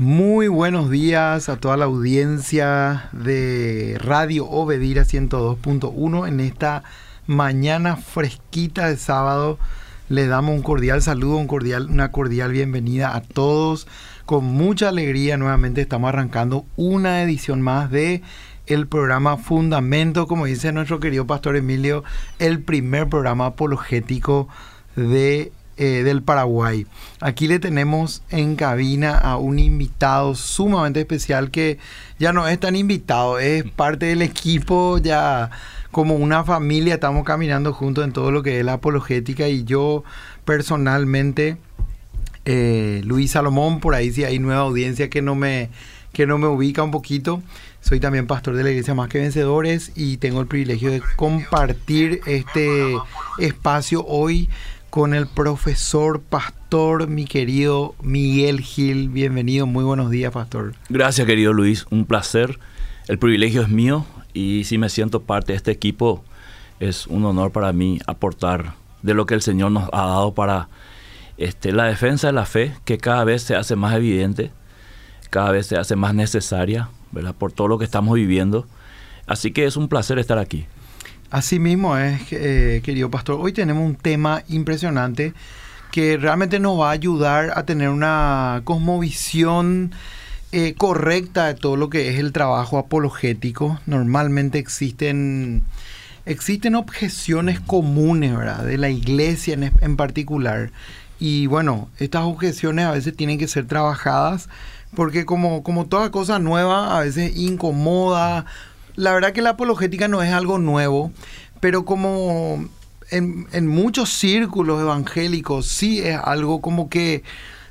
Muy buenos días a toda la audiencia de Radio Obedira 102.1 en esta mañana fresquita de sábado. Le damos un cordial saludo, un cordial, una cordial bienvenida a todos. Con mucha alegría nuevamente estamos arrancando una edición más de el programa Fundamento, como dice nuestro querido pastor Emilio, el primer programa apologético de eh, del Paraguay. Aquí le tenemos en cabina a un invitado sumamente especial que ya no es tan invitado, es parte del equipo, ya como una familia estamos caminando juntos en todo lo que es la apologética y yo personalmente, eh, Luis Salomón, por ahí si hay nueva audiencia que no me que no me ubica un poquito. Soy también pastor de la iglesia Más que Vencedores y tengo el privilegio de compartir este espacio hoy con el profesor pastor, mi querido Miguel Gil. Bienvenido, muy buenos días, pastor. Gracias, querido Luis, un placer. El privilegio es mío y si me siento parte de este equipo, es un honor para mí aportar de lo que el Señor nos ha dado para este, la defensa de la fe, que cada vez se hace más evidente, cada vez se hace más necesaria, ¿verdad? Por todo lo que estamos viviendo. Así que es un placer estar aquí. Así mismo es, eh, querido pastor. Hoy tenemos un tema impresionante que realmente nos va a ayudar a tener una cosmovisión eh, correcta de todo lo que es el trabajo apologético. Normalmente existen, existen objeciones comunes, ¿verdad? De la iglesia en, en particular. Y bueno, estas objeciones a veces tienen que ser trabajadas porque como, como toda cosa nueva, a veces incomoda la verdad que la apologética no es algo nuevo, pero como en, muchos círculos evangélicos sí es algo como que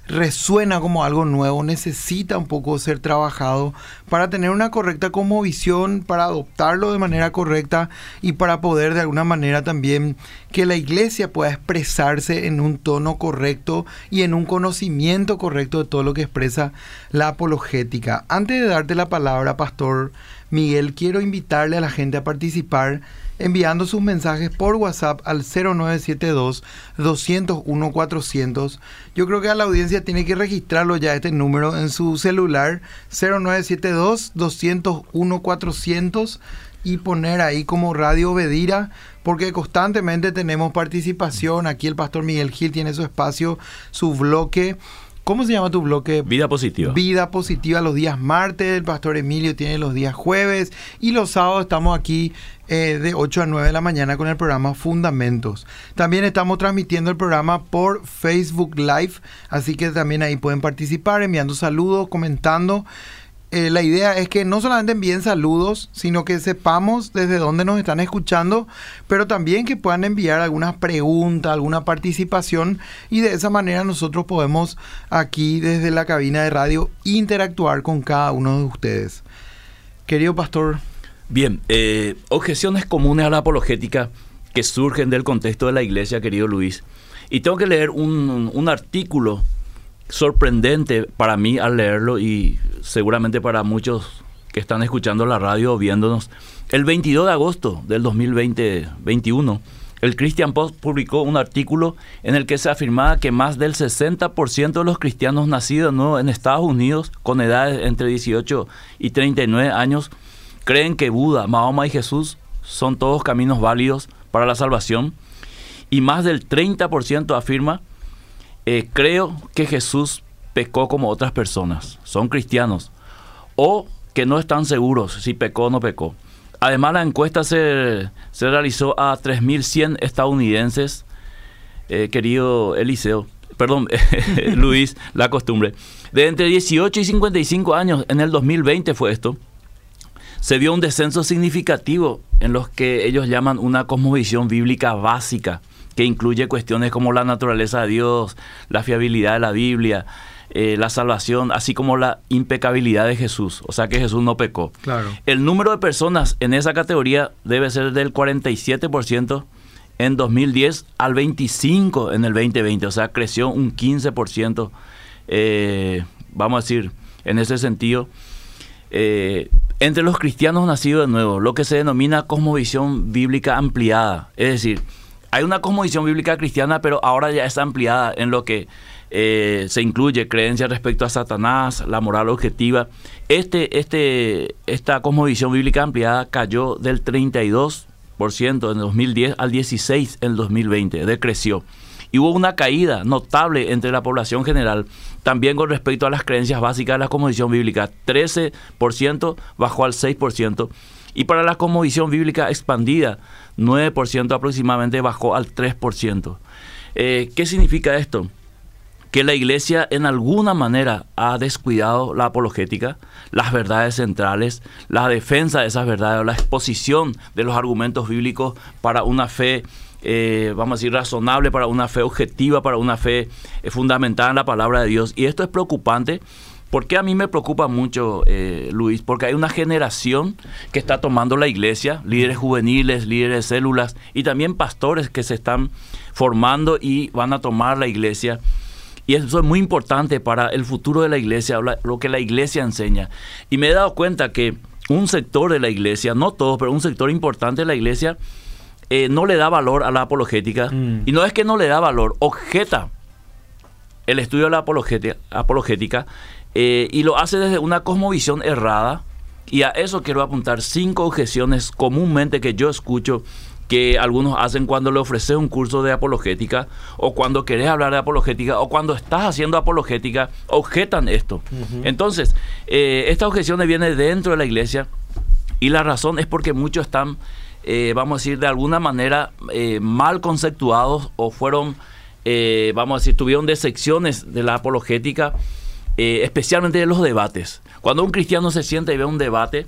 resuena como algo nuevo, necesita un poco ser trabajado para tener una correcta visión, para adoptarlo de manera correcta y para poder de alguna manera también que la iglesia pueda expresarse en un tono correcto y en un conocimiento correcto de todo lo que expresa la apologética. Antes de darte la palabra, pastor, Miguel, quiero invitarle a la gente a participar enviando sus mensajes por WhatsApp al 0972 201 400. Yo creo que a la audiencia tiene que registrarlo ya este número en su celular 0972 201 400 y poner ahí como Radio Bedira, porque constantemente tenemos participación. Aquí el pastor Miguel Gil tiene su espacio, su bloque ¿Cómo se llama tu bloque? Vida Positiva. Vida Positiva los días martes, el pastor Emilio tiene los días jueves y los sábados estamos aquí eh, de 8 a 9 de la mañana con el programa Fundamentos. También estamos transmitiendo el programa por Facebook Live, así que también ahí pueden participar enviando saludos, comentando. Eh, la idea es que no solamente envíen saludos, sino que sepamos desde dónde nos están escuchando, pero también que puedan enviar algunas preguntas, alguna participación y de esa manera nosotros podemos aquí desde la cabina de radio interactuar con cada uno de ustedes. Querido pastor. Bien, eh, objeciones comunes a la apologética que surgen del contexto de la iglesia, querido Luis. Y tengo que leer un, un artículo sorprendente para mí al leerlo y seguramente para muchos que están escuchando la radio o viéndonos. El 22 de agosto del 2021, el Christian Post publicó un artículo en el que se afirmaba que más del 60% de los cristianos nacidos en Estados Unidos con edades entre 18 y 39 años creen que Buda, Mahoma y Jesús son todos caminos válidos para la salvación y más del 30% afirma eh, creo que Jesús pecó como otras personas, son cristianos, o que no están seguros si pecó o no pecó. Además, la encuesta se, realizó a 3.100 estadounidenses, eh, querido Eliseo, perdón, Luis, la costumbre. De entre 18 y 55 años, en el 2020 fue esto, se vio un descenso significativo en los que ellos llaman una cosmovisión bíblica básica que incluye cuestiones como la naturaleza de Dios, la fiabilidad de la Biblia, eh, la salvación, así como la impecabilidad de Jesús, o sea que Jesús no pecó. Claro. El número de personas en esa categoría debe ser del 47% en 2010 al 25% en el 2020, o sea, creció un 15%, eh, vamos a decir, en ese sentido. Eh, entre los cristianos nacidos de nuevo, lo que se denomina cosmovisión bíblica ampliada, es decir, hay una cosmovisión bíblica cristiana, pero ahora ya está ampliada en lo que eh, se incluye creencia respecto a Satanás, la moral objetiva. Este, este, esta cosmovisión bíblica ampliada cayó del 32% en 2010 al 16% en 2020, decreció. Y hubo una caída notable entre la población general, también con respecto a las creencias básicas de la cosmovisión bíblica. 13% bajó al 6%. Y para la cosmovisión bíblica expandida, 9% aproximadamente bajó al 3%. Eh, ¿Qué significa esto? que la iglesia en alguna manera ha descuidado la apologética, las verdades centrales, la defensa de esas verdades, la exposición de los argumentos bíblicos para una fe, eh, vamos a decir, razonable, para una fe objetiva, para una fe eh, fundamentada en la palabra de Dios. Y esto es preocupante. Porque a mí me preocupa mucho, eh, Luis? Porque hay una generación que está tomando la iglesia, líderes juveniles, líderes de células y también pastores que se están formando y van a tomar la iglesia y eso es muy importante para el futuro de la iglesia, lo que la iglesia enseña. Y me he dado cuenta que un sector de la iglesia, no todos, pero un sector importante de la iglesia, eh, no le da valor a la apologética. Mm. Y no es que no le da valor, objeta el estudio de la apologética, apologética eh, y lo hace desde una cosmovisión errada. Y a eso quiero apuntar cinco objeciones comúnmente que yo escucho que algunos hacen cuando le ofreces un curso de apologética o cuando querés hablar de apologética o cuando estás haciendo apologética, objetan esto. Entonces, eh, esta objeción viene dentro de la iglesia y la razón es porque muchos están, eh, vamos a decir, de alguna manera eh, mal conceptuados o fueron, vamos a decir, tuvieron decepciones de la apologética, especialmente de los debates. Cuando un cristiano se sienta y ve un debate,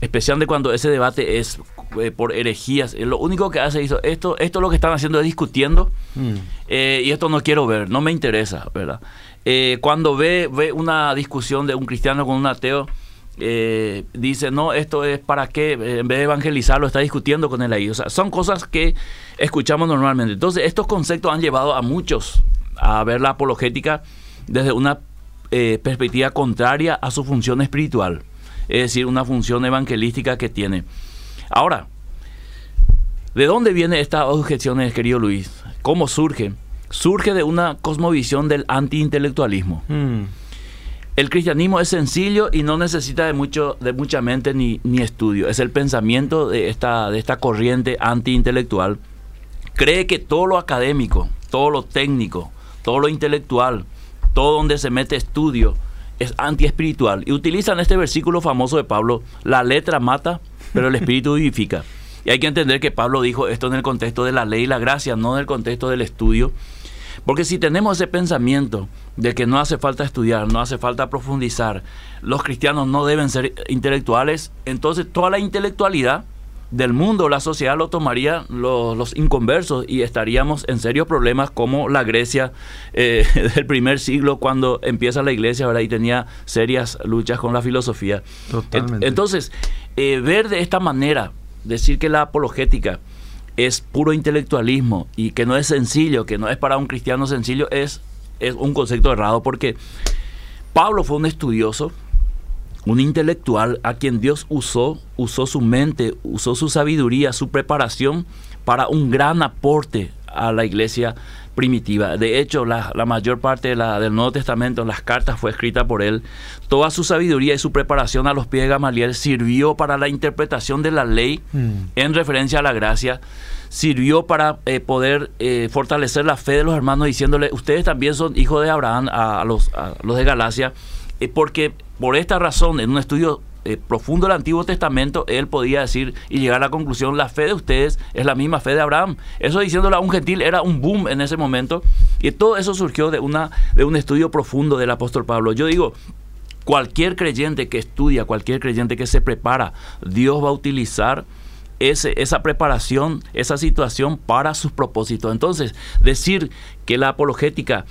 especialmente cuando ese debate es eh, por herejías. Eh, lo único que hace esto, esto es lo que están haciendo es discutiendo mm. eh, y esto no quiero ver, no me interesa, ¿verdad? cuando ve, ve una discusión de un cristiano con un ateo, dice, no, esto es para qué, en vez de evangelizarlo, está discutiendo con él ahí. O sea, son cosas que escuchamos normalmente. Entonces, estos conceptos han llevado a muchos a ver la apologética desde una perspectiva contraria a su función espiritual, es decir, una función evangelística que tiene. Ahora, ¿de dónde vienen estas objeciones, querido Luis? ¿Cómo surge? Surge de una cosmovisión del antiintelectualismo. Hmm. El cristianismo es sencillo y no necesita de mucho, de mucha mente ni, ni estudio. Es el pensamiento de esta, de esta corriente antiintelectual. Cree que todo lo académico, todo lo técnico, todo lo intelectual, todo donde se mete estudio, es antiespiritual. Y utilizan este versículo famoso de Pablo, la letra mata, pero el Espíritu vivifica. Y hay que entender que Pablo dijo esto en el contexto de la ley y la gracia, no en el contexto del estudio. Porque si tenemos ese pensamiento de que no hace falta estudiar, no hace falta profundizar, los cristianos no deben ser intelectuales, entonces toda la intelectualidad del mundo, la sociedad lo tomaría los, inconversos y estaríamos en serios problemas como la Grecia eh, del primer siglo cuando empieza la iglesia ¿verdad? y tenía serias luchas con la filosofía. Totalmente. Entonces, eh, ver de esta manera, decir que la apologética es puro intelectualismo y que no es sencillo, que no es para un cristiano sencillo, es, es un concepto errado porque Pablo fue un estudioso, un intelectual a quien Dios usó, usó su mente, usó su sabiduría, su preparación para un gran aporte a la iglesia primitiva. De hecho, la, mayor parte de la, del Nuevo Testamento, las cartas, fue escrita por él. Toda su sabiduría y su preparación a los pies de Gamaliel sirvió para la interpretación de la ley mm. en referencia a la gracia. Sirvió para eh, poder eh, fortalecer la fe de los hermanos, diciéndole: Ustedes también son hijos de Abraham, a, los, a los de Galacia, eh, porque por esta razón, en un estudio eh, profundo del Antiguo Testamento, él podía decir y llegar a la conclusión, la fe de ustedes es la misma fe de Abraham. Eso diciéndolo a un gentil era un boom en ese momento. Y todo eso surgió de, una, de un estudio profundo del apóstol Pablo. Yo digo, cualquier creyente que estudia, cualquier creyente que se prepara, Dios va a utilizar esa preparación, esa situación para sus propósitos. Entonces, decir que la apologética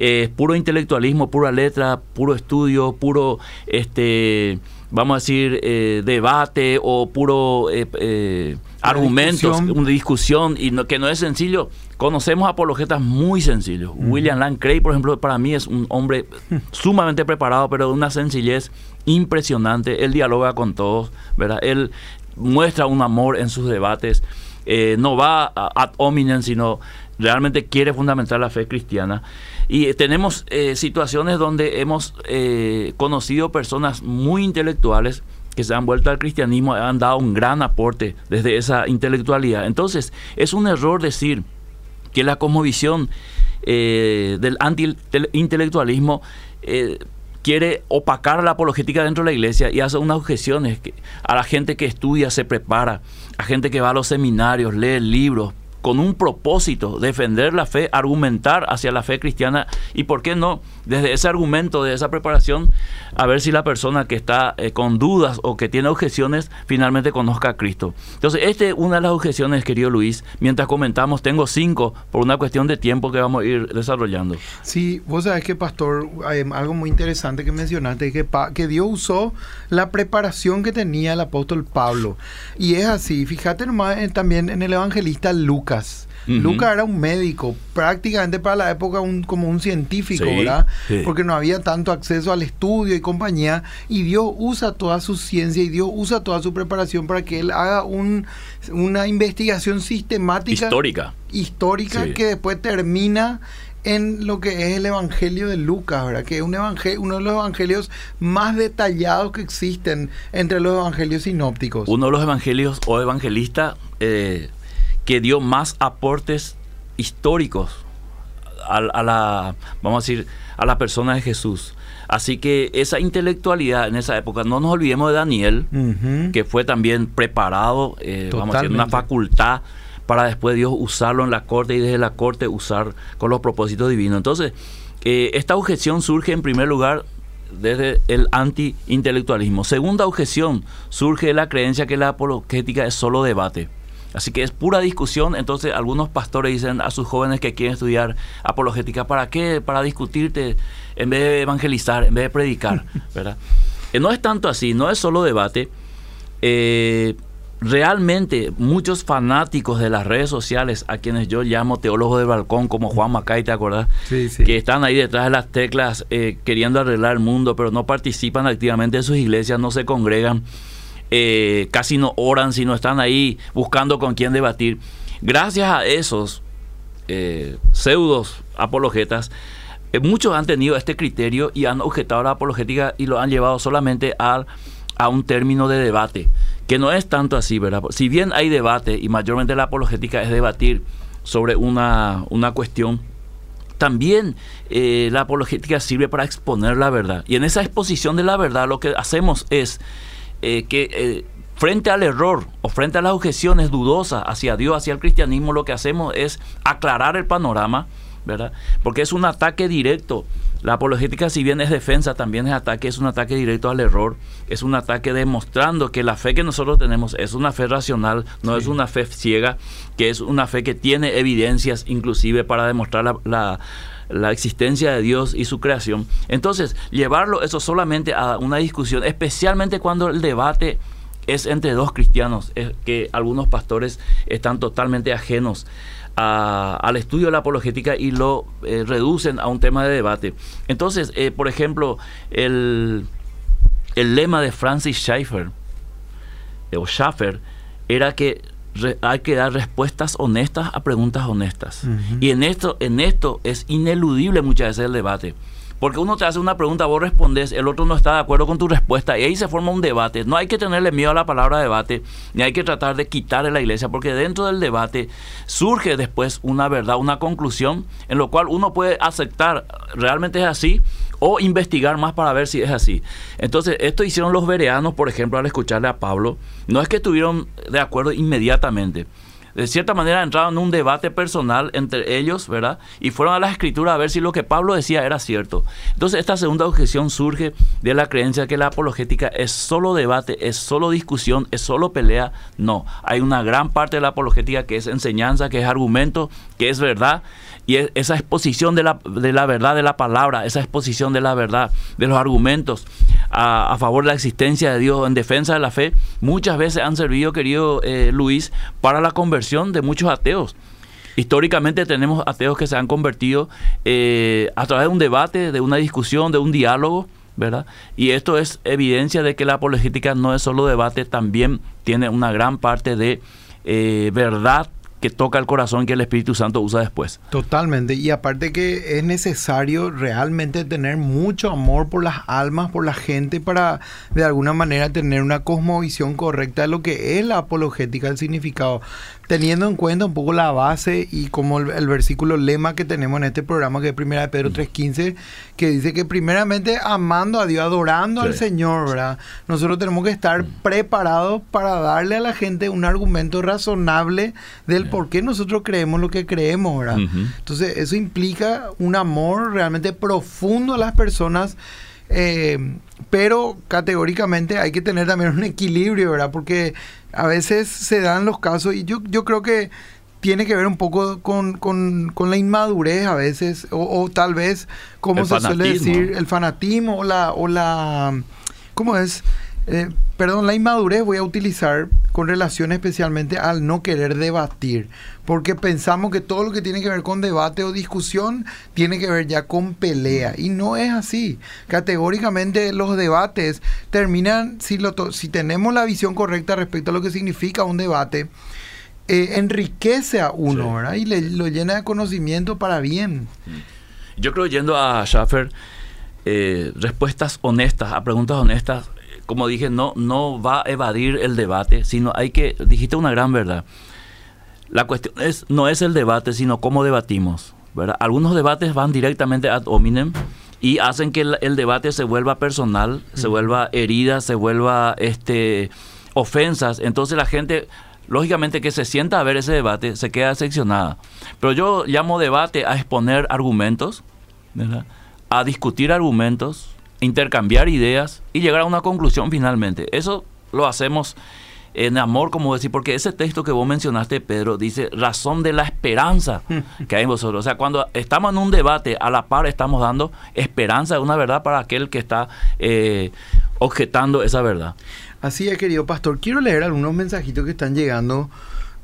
es puro intelectualismo, pura letra, puro estudio, puro, este, vamos a decir, eh, debate o puro eh, eh, argumentos, una discusión, y que no es sencillo. Conocemos apologetas muy sencillos. William Lane Craig, por ejemplo, para mí es un hombre sumamente preparado, pero de una sencillez impresionante. Él dialoga con todos, ¿verdad? Él muestra un amor en sus debates. no va ad hominem, sino realmente quiere fundamentar la fe cristiana. Y tenemos eh, situaciones donde hemos eh, conocido personas muy intelectuales que se han vuelto al cristianismo, han dado un gran aporte desde esa intelectualidad. Entonces, es un error decir que la cosmovisión eh, del anti-intelectualismo quiere opacar la apologética dentro de la iglesia y hace unas objeciones a la gente que estudia, se prepara, a gente que va a los seminarios, lee libros, con un propósito, defender la fe, argumentar hacia la fe cristiana y, ¿por qué no? Desde ese argumento, de esa preparación, a ver si la persona que está eh, con dudas o que tiene objeciones finalmente conozca a Cristo. Entonces, esta es una de las objeciones, querido Luis. Mientras comentamos, tengo cinco por una cuestión de tiempo que vamos a ir desarrollando. Sí, vos sabés que, pastor, algo muy interesante que mencionaste, que, que Dios usó la preparación que tenía el apóstol Pablo. Y es así, fíjate nomás también en el evangelista Lucas Lucas. era un médico, prácticamente para la época un, como un científico, ¿verdad? Porque no había tanto acceso al estudio y compañía. Y Dios usa toda su ciencia y Dios usa toda su preparación para que él haga un, una investigación sistemática. Histórica. Histórica que después termina en lo que es el Evangelio de Lucas, ¿verdad? Que es un evangelio, uno de los evangelios más detallados que existen entre los evangelios sinópticos. Uno de los evangelios o evangelista eh, que dio más aportes históricos a, la, vamos a decir, a la persona de Jesús. Así que esa intelectualidad en esa época, no nos olvidemos de Daniel, que fue también preparado, eh, vamos a decir, una facultad para después Dios usarlo en la corte y desde la corte usar con los propósitos divinos. Entonces, eh, esta objeción surge en primer lugar desde el anti-intelectualismo. Segunda objeción surge de la creencia que la apologética es solo debate. Así que es pura discusión. Entonces algunos pastores dicen a sus jóvenes que quieren estudiar apologética, ¿para qué? Para discutirte en vez de evangelizar, en vez de predicar. ¿verdad? Eh, no es tanto así, no es solo debate. Eh, realmente muchos fanáticos de las redes sociales, a quienes yo llamo teólogos del balcón, como Juan Macay, ¿te acordás? Que están ahí detrás de las teclas eh, queriendo arreglar el mundo, pero no participan activamente en sus iglesias, no se congregan eh, casi no oran, sino están ahí buscando con quién debatir. Gracias a esos eh, pseudos apologetas, eh, muchos han tenido este criterio y han objetado la apologética y lo han llevado solamente a, a un término de debate, que no es tanto así, ¿verdad? Si bien hay debate y mayormente la apologética es debatir sobre una, una cuestión, también la apologética sirve para exponer la verdad. Y en esa exposición de la verdad lo que hacemos es eh, que eh, frente al error o frente a las objeciones dudosas hacia Dios, hacia el cristianismo, lo que hacemos es aclarar el panorama, ¿verdad? Porque es un ataque directo. La apologética, si bien es defensa, también es ataque, es un ataque directo al error, es un ataque demostrando que la fe que nosotros tenemos es una fe racional, no es una fe ciega, que es una fe que tiene evidencias inclusive para demostrar la la existencia de Dios y su creación. Entonces, llevarlo eso solamente a una discusión, especialmente cuando el debate es entre dos cristianos, es que algunos pastores están totalmente ajenos al estudio de la apologética y lo eh, reducen a un tema de debate. Entonces, eh, por ejemplo, el, el, lema de Francis Schaeffer, o Schaffer, era que hay que dar respuestas honestas a preguntas honestas. Y en esto, en esto es ineludible muchas veces el debate. Porque uno te hace una pregunta, vos respondes, el otro no está de acuerdo con tu respuesta y ahí se forma un debate. No hay que tenerle miedo a la palabra debate, ni hay que tratar de quitarle la iglesia, porque dentro del debate surge después una verdad, una conclusión, en lo cual uno puede aceptar, realmente es así, o investigar más para ver si es así. Entonces, esto hicieron los vereanos, por ejemplo, al escucharle a Pablo. No es que estuvieron de acuerdo inmediatamente de cierta manera entraron en un debate personal entre ellos, ¿verdad? Y fueron a las escrituras a ver si lo que Pablo decía era cierto. Entonces esta segunda objeción surge de la creencia que la apologética es solo debate, es solo discusión, es solo pelea. No, hay una gran parte de la apologética que es enseñanza, que es argumento, que es verdad y esa exposición de la, de la verdad de la palabra, esa exposición de la verdad, de los argumentos a, favor de la existencia de Dios, en defensa de la fe, muchas veces han servido, querido eh, Luis, para la conversión de muchos ateos. Históricamente tenemos ateos que se han convertido eh, a través de un debate, de una discusión, de un diálogo, ¿verdad? Y esto es evidencia de que la apologética no es solo debate, también tiene una gran parte de eh, verdad que toca el corazón que el Espíritu Santo usa después. Totalmente. Y aparte que es necesario realmente tener mucho amor por las almas, por la gente, para de alguna manera tener una cosmovisión correcta de lo que es la apologética, el significado teniendo en cuenta un poco la base y como el, versículo lema que tenemos en este programa, que es Primera de Pedro 3.15, que dice que primeramente amando a Dios, adorando al Señor, ¿verdad? Nosotros tenemos que estar preparados para darle a la gente un argumento razonable del por qué nosotros creemos lo que creemos, ¿verdad? Entonces, eso implica un amor realmente profundo a las personas. Eh, pero categóricamente hay que tener también un equilibrio, ¿verdad? Porque a veces se dan los casos y yo, yo creo que tiene que ver un poco con, la inmadurez a veces, o, tal vez, como se suele decir, el fanatismo o la, o la ¿cómo es? Eh, perdón, la inmadurez voy a utilizar con relación especialmente al no querer debatir, porque pensamos que todo lo que tiene que ver con debate o discusión tiene que ver ya con pelea, y no es así. Categóricamente los debates terminan, si, lo si tenemos la visión correcta respecto a lo que significa un debate, eh, enriquece a uno, ¿verdad? Y le, lo llena de conocimiento para bien. Yo creo, yendo a Schaffer, eh, respuestas honestas, a preguntas honestas, como dije, no, no va a evadir el debate, sino hay que, dijiste una gran verdad. La cuestión es, no es el debate, sino cómo debatimos. ¿verdad? Algunos debates van directamente ad hominem y hacen que el, debate se vuelva personal, se vuelva herida, se vuelva este, ofensas. Entonces la gente, lógicamente que se sienta a ver ese debate, se queda seccionada. Pero yo llamo debate a exponer argumentos, a discutir argumentos, intercambiar ideas y llegar a una conclusión finalmente. Eso lo hacemos en amor, como decir, porque ese texto que vos mencionaste, Pedro, dice razón de la esperanza que hay en vosotros. O sea, cuando estamos en un debate, a la par estamos dando esperanza de una verdad para aquel que está eh, objetando esa verdad. Así es, querido pastor. Quiero leer algunos mensajitos que están llegando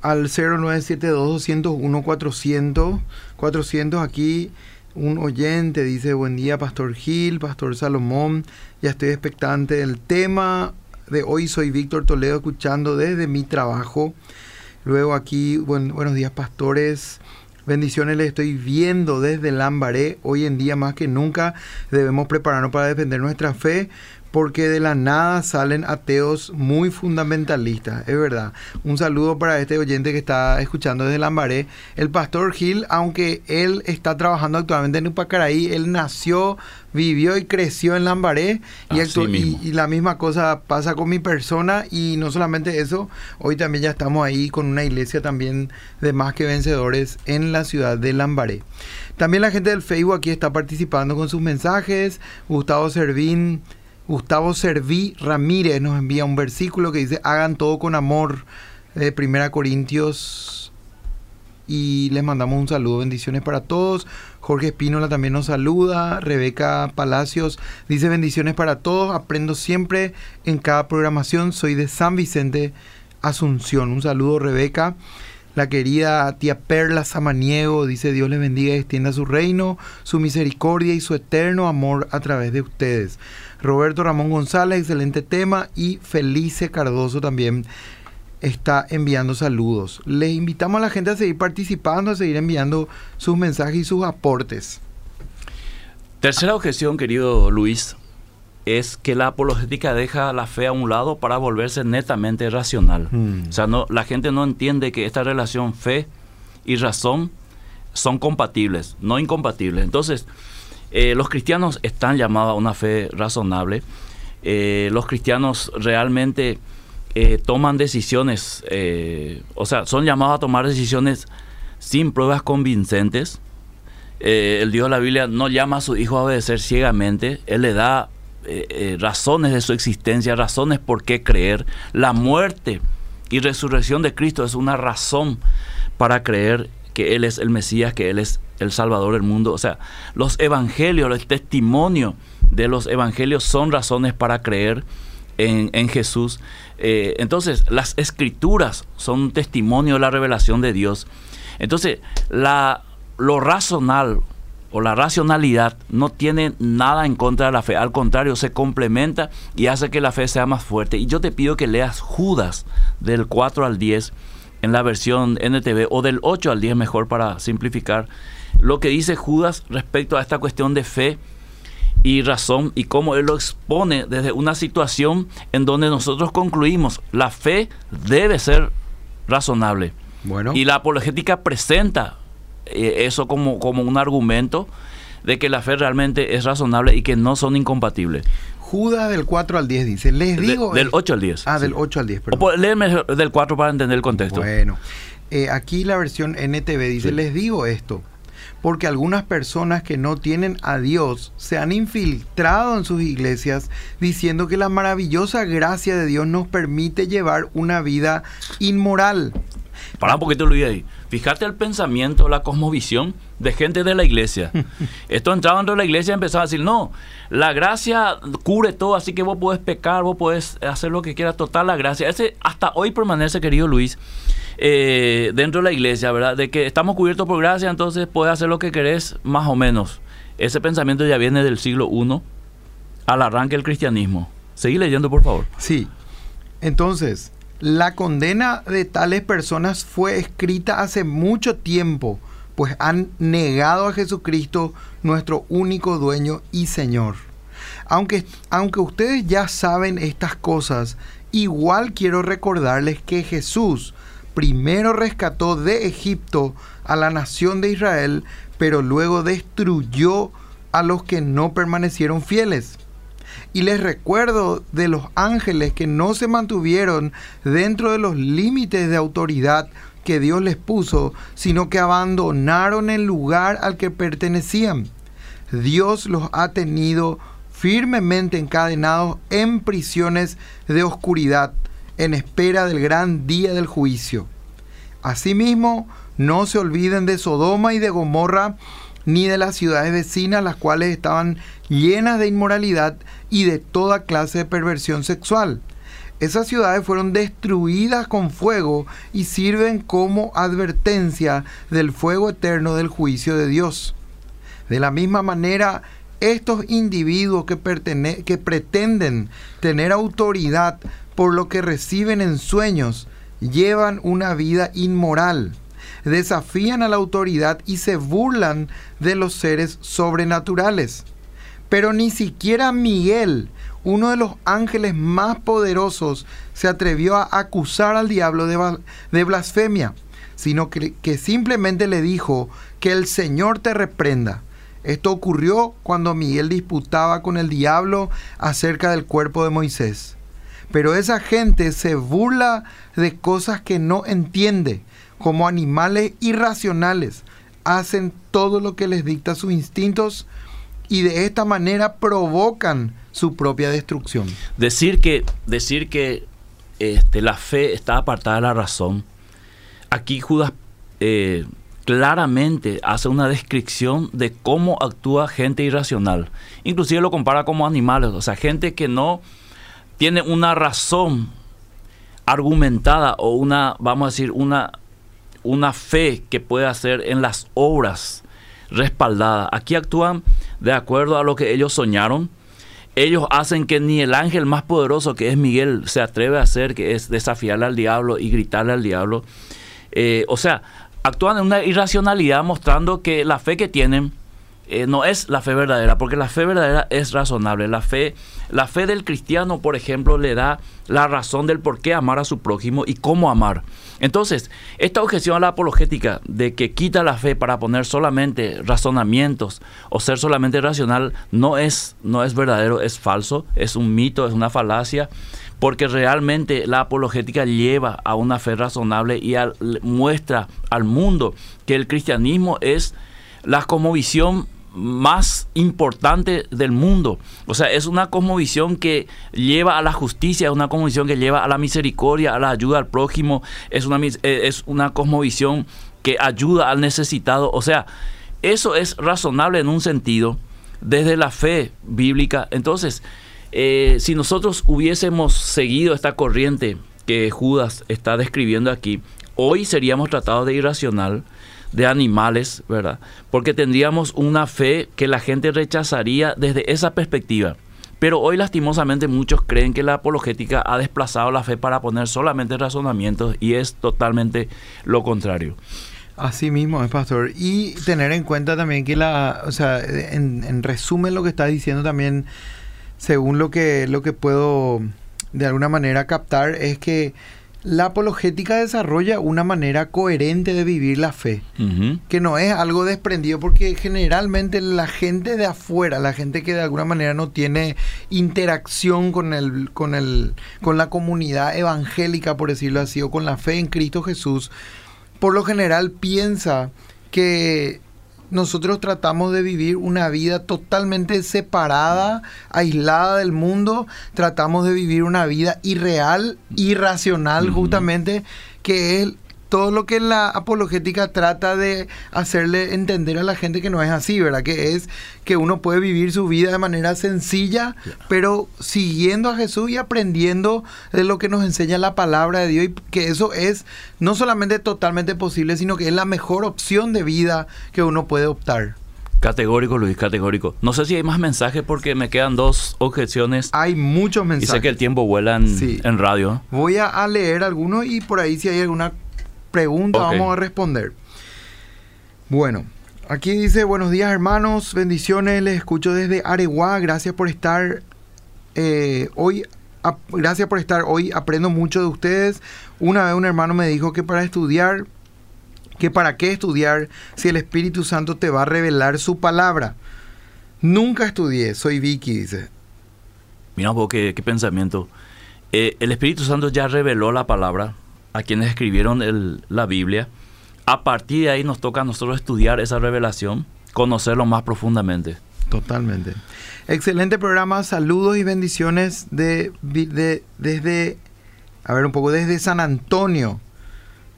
al 0972-201-400. 400 aquí un oyente dice, buen día Pastor Gil, Pastor Salomón, ya estoy expectante del tema de hoy. Soy Víctor Toledo escuchando desde mi trabajo. Luego aquí, buenos días pastores. Bendiciones les estoy viendo desde Lambaré. Hoy en día más que nunca debemos prepararnos para defender nuestra fe porque de la nada salen ateos muy fundamentalistas, es verdad. Un saludo para este oyente que está escuchando desde Lambaré. El pastor Gil, aunque él está trabajando actualmente en Upacaraí, él nació, vivió y creció en Lambaré y, y, la misma cosa pasa con mi persona y no solamente eso, hoy también ya estamos ahí con una iglesia también de más que vencedores en la ciudad de Lambaré. También la gente del Facebook aquí está participando con sus mensajes. Gustavo Servín Gustavo Serví Ramírez nos envía un versículo que dice, hagan todo con amor, de Primera Corintios. Y les mandamos un saludo, bendiciones para todos. Jorge Espínola también nos saluda. Rebeca Palacios dice bendiciones para todos. Aprendo siempre en cada programación. Soy de San Vicente, Asunción. Un saludo, Rebeca. La querida tía Perla Samaniego dice Dios les bendiga y extienda su reino, su misericordia y su eterno amor a través de ustedes. Roberto Ramón González, excelente tema. Y Felice Cardoso también está enviando saludos. Les invitamos a la gente a seguir participando, a seguir enviando sus mensajes y sus aportes. Tercera objeción, querido Luis, es que la apologética deja la fe a un lado para volverse netamente racional. Hmm. O sea, no, la gente no entiende que esta relación fe y razón son compatibles, no incompatibles. Entonces, eh, los cristianos están llamados a una fe razonable. Eh, los cristianos realmente eh, toman decisiones, o sea, son llamados a tomar decisiones sin pruebas convincentes. el Dios de la Biblia no llama a su hijo a obedecer ciegamente, Él le da razones de su existencia, razones por qué creer. La muerte y resurrección de Cristo es una razón para creer que Él es el Mesías, que Él es el Salvador del mundo. O sea, los evangelios, el testimonio de los evangelios son razones para creer en, Jesús. Eh, entonces, las escrituras son un testimonio de la revelación de Dios. Entonces, la, lo racional o la racionalidad no tiene nada en contra de la fe, al contrario, se complementa y hace que la fe sea más fuerte. Y yo te pido que leas Judas del 4 al 10 en la versión NTV, o del 8 al 10 mejor para simplificar, lo que dice Judas respecto a esta cuestión de fe y razón y cómo él lo expone desde una situación en donde nosotros concluimos la fe debe ser razonable. Bueno. Y la apologética presenta eso como, como un argumento de que la fe realmente es razonable y que no son incompatibles. Judas del 4 al 10 dice, les digo... del 8 al 10. Ah, del 8 al 10, perdón. léeme del 4 para entender el contexto. Bueno, eh, aquí la versión NTV dice, les digo esto, porque algunas personas que no tienen a Dios se han infiltrado en sus iglesias diciendo que la maravillosa gracia de Dios nos permite llevar una vida inmoral. Para un poquito, Luis, ahí. Fíjate el pensamiento, la cosmovisión de gente de la iglesia. Esto entraba dentro de la iglesia y empezaba a decir, no, la gracia cubre todo, así que vos podés pecar, vos podés hacer lo que quieras, total la gracia. Ese hasta hoy permanece, querido Luis, eh, dentro de la iglesia, ¿verdad? De que estamos cubiertos por gracia, entonces puedes hacer lo que querés, más o menos. Ese pensamiento ya viene del siglo I al arranque del cristianismo. Seguí leyendo, por favor. Sí. Entonces, la condena de tales personas fue escrita hace mucho tiempo, pues han negado a Jesucristo, nuestro único dueño y Señor. Aunque, aunque ustedes ya saben estas cosas, igual quiero recordarles que Jesús primero rescató de Egipto a la nación de Israel, pero luego destruyó a los que no permanecieron fieles. Y les recuerdo de los ángeles que no se mantuvieron dentro de los límites de autoridad que Dios les puso, sino que abandonaron el lugar al que pertenecían. Dios los ha tenido firmemente encadenados en prisiones de oscuridad, en espera del gran día del juicio. Asimismo, no se olviden de Sodoma y de Gomorra, ni de las ciudades vecinas, las cuales estaban llenas de inmoralidad y de toda clase de perversión sexual. Esas ciudades fueron destruidas con fuego y sirven como advertencia del fuego eterno del juicio de Dios. De la misma manera, estos individuos que, que pretenden tener autoridad por lo que reciben en sueños llevan una vida inmoral desafían a la autoridad y se burlan de los seres sobrenaturales. Pero ni siquiera Miguel, uno de los ángeles más poderosos, se atrevió a acusar al diablo de, blasfemia, sino que, simplemente le dijo que el Señor te reprenda. Esto ocurrió cuando Miguel disputaba con el diablo acerca del cuerpo de Moisés. Pero esa gente se burla de cosas que no entiende como animales irracionales, hacen todo lo que les dicta sus instintos y de esta manera provocan su propia destrucción. Decir que, decir que este, la fe está apartada de la razón, aquí Judas eh, claramente hace una descripción de cómo actúa gente irracional. Inclusive lo compara como animales, o sea, gente que no tiene una razón argumentada o una, vamos a decir, una una fe que puede hacer en las obras respaldada. Aquí actúan de acuerdo a lo que ellos soñaron. Ellos hacen que ni el ángel más poderoso que es Miguel se atreve a hacer, que es desafiarle al diablo y gritarle al diablo. Eh, o sea, actúan en una irracionalidad mostrando que la fe que tienen eh, no es la fe verdadera, porque la fe verdadera es razonable. La fe, la fe del cristiano, por ejemplo, le da la razón del por qué amar a su prójimo y cómo amar. Entonces, esta objeción a la apologética de que quita la fe para poner solamente razonamientos o ser solamente racional no es, no es verdadero, es falso, es un mito, es una falacia, porque realmente la apologética lleva a una fe razonable y muestra al mundo que el cristianismo es la cosmovisión más importante del mundo. O sea, es una cosmovisión que lleva a la justicia, es una cosmovisión que lleva a la misericordia, a la ayuda al prójimo, es una, eh, es una cosmovisión que ayuda al necesitado. O sea, eso es razonable en un sentido desde la fe bíblica. Entonces, eh, si nosotros hubiésemos seguido esta corriente que Judas está describiendo aquí, hoy seríamos tratados de irracional de animales, ¿verdad? Porque tendríamos una fe que la gente rechazaría desde esa perspectiva. Pero hoy lastimosamente muchos creen que la apologética ha desplazado la fe para poner solamente razonamientos y es totalmente lo contrario. Así mismo es, pastor. Y tener en cuenta también que la, o sea, en, en resumen lo que está diciendo también, según lo que, lo que puedo de alguna manera captar, es que la apologética desarrolla una manera coherente de vivir la fe, que no es algo desprendido, porque generalmente la gente de afuera, la gente que de alguna manera no tiene interacción con el, con el, con la comunidad evangélica, por decirlo así, o con la fe en Cristo Jesús, por lo general piensa que nosotros tratamos de vivir una vida totalmente separada, aislada del mundo, tratamos de vivir una vida irreal, irracional justamente, que es todo lo que la apologética trata de hacerle entender a la gente que no es así, ¿verdad? Que es que uno puede vivir su vida de manera sencilla, pero siguiendo a Jesús y aprendiendo de lo que nos enseña la palabra de Dios y que eso es no solamente totalmente posible, sino que es la mejor opción de vida que uno puede optar. Categórico, Luis, categórico. No sé si hay más mensajes porque me quedan dos objeciones Hay muchos y mensajes. sé que el tiempo vuela en, Sí. en radio. Voy a, a leer algunos y por ahí si hay alguna pregunta Ok. vamos a responder. Bueno, aquí dice, buenos días hermanos, bendiciones, les escucho desde Areguá, gracias por estar eh, hoy, gracias por estar hoy, aprendo mucho de ustedes. Una vez un hermano me dijo que para estudiar, que para qué estudiar si el Espíritu Santo te va a revelar su palabra. Nunca estudié, soy Vicky, dice. Mira un poco qué, qué pensamiento. Eh, el Espíritu Santo ya reveló la palabra a quienes escribieron la Biblia. A partir de ahí nos toca a nosotros estudiar esa revelación, conocerlo más profundamente. Totalmente. Excelente programa, saludos y bendiciones de- desde, a ver un poco, desde San Antonio.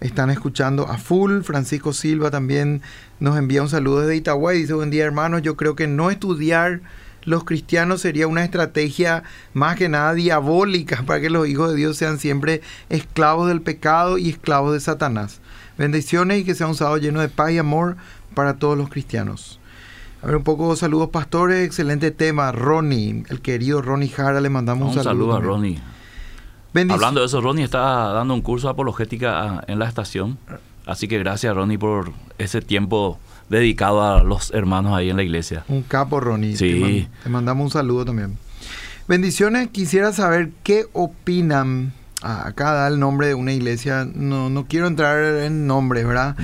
Están escuchando a full. Francisco Silva también nos envía un saludo desde Itagüey. Dice, buen día hermanos, yo creo que no estudiar los cristianos sería una estrategia más que nada diabólica para que los hijos de Dios sean siempre esclavos del pecado y esclavos de Satanás. Bendiciones y que sea un sábado lleno de paz y amor para todos los cristianos. A ver, un poco saludos pastores, excelente tema, Ronnie, el querido Ronnie Jara, le mandamos Un, un, saludo a. Ronnie. Bendic- Hablando de eso, Ronnie está dando un curso de apologética ah, en la estación. Así que gracias, Ronnie, por ese tiempo dedicado a los hermanos ahí en la iglesia. Un capo, Ronnie. Sí. Te, man- te mandamos un saludo también. Bendiciones, quisiera saber qué opinan. Ah, acá da el nombre de una iglesia. No, no quiero entrar en nombres, ¿verdad?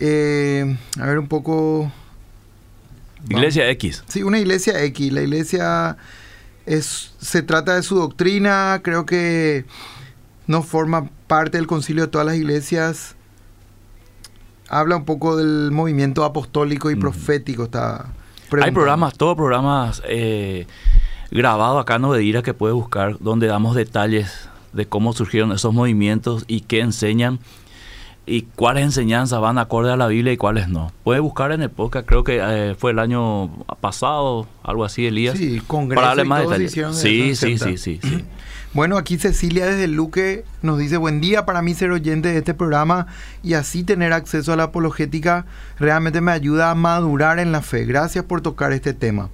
Eh, a ver un poco. Iglesia X. Sí, una iglesia X. La iglesia es, se trata de su doctrina. Creo que no forma parte del concilio de todas las iglesias. Habla un poco del movimiento apostólico y Ujú. profético. Está Hay programas, todos programas eh, grabados acá en Obedira que puedes buscar, donde damos detalles de cómo surgieron esos movimientos y qué enseñan y cuáles enseñanzas van acorde a la Biblia y cuáles no. Puedes buscar en el podcast, creo que eh, fue el año pasado, algo así, Elías. Sí, congreso para darle y más detalles. Sí, sí, sí, sí. Bueno, aquí Cecilia desde Luque nos dice, buen día para mí ser oyente de este programa y así tener acceso a la apologética realmente me ayuda a madurar en la fe. Gracias por tocar este tema.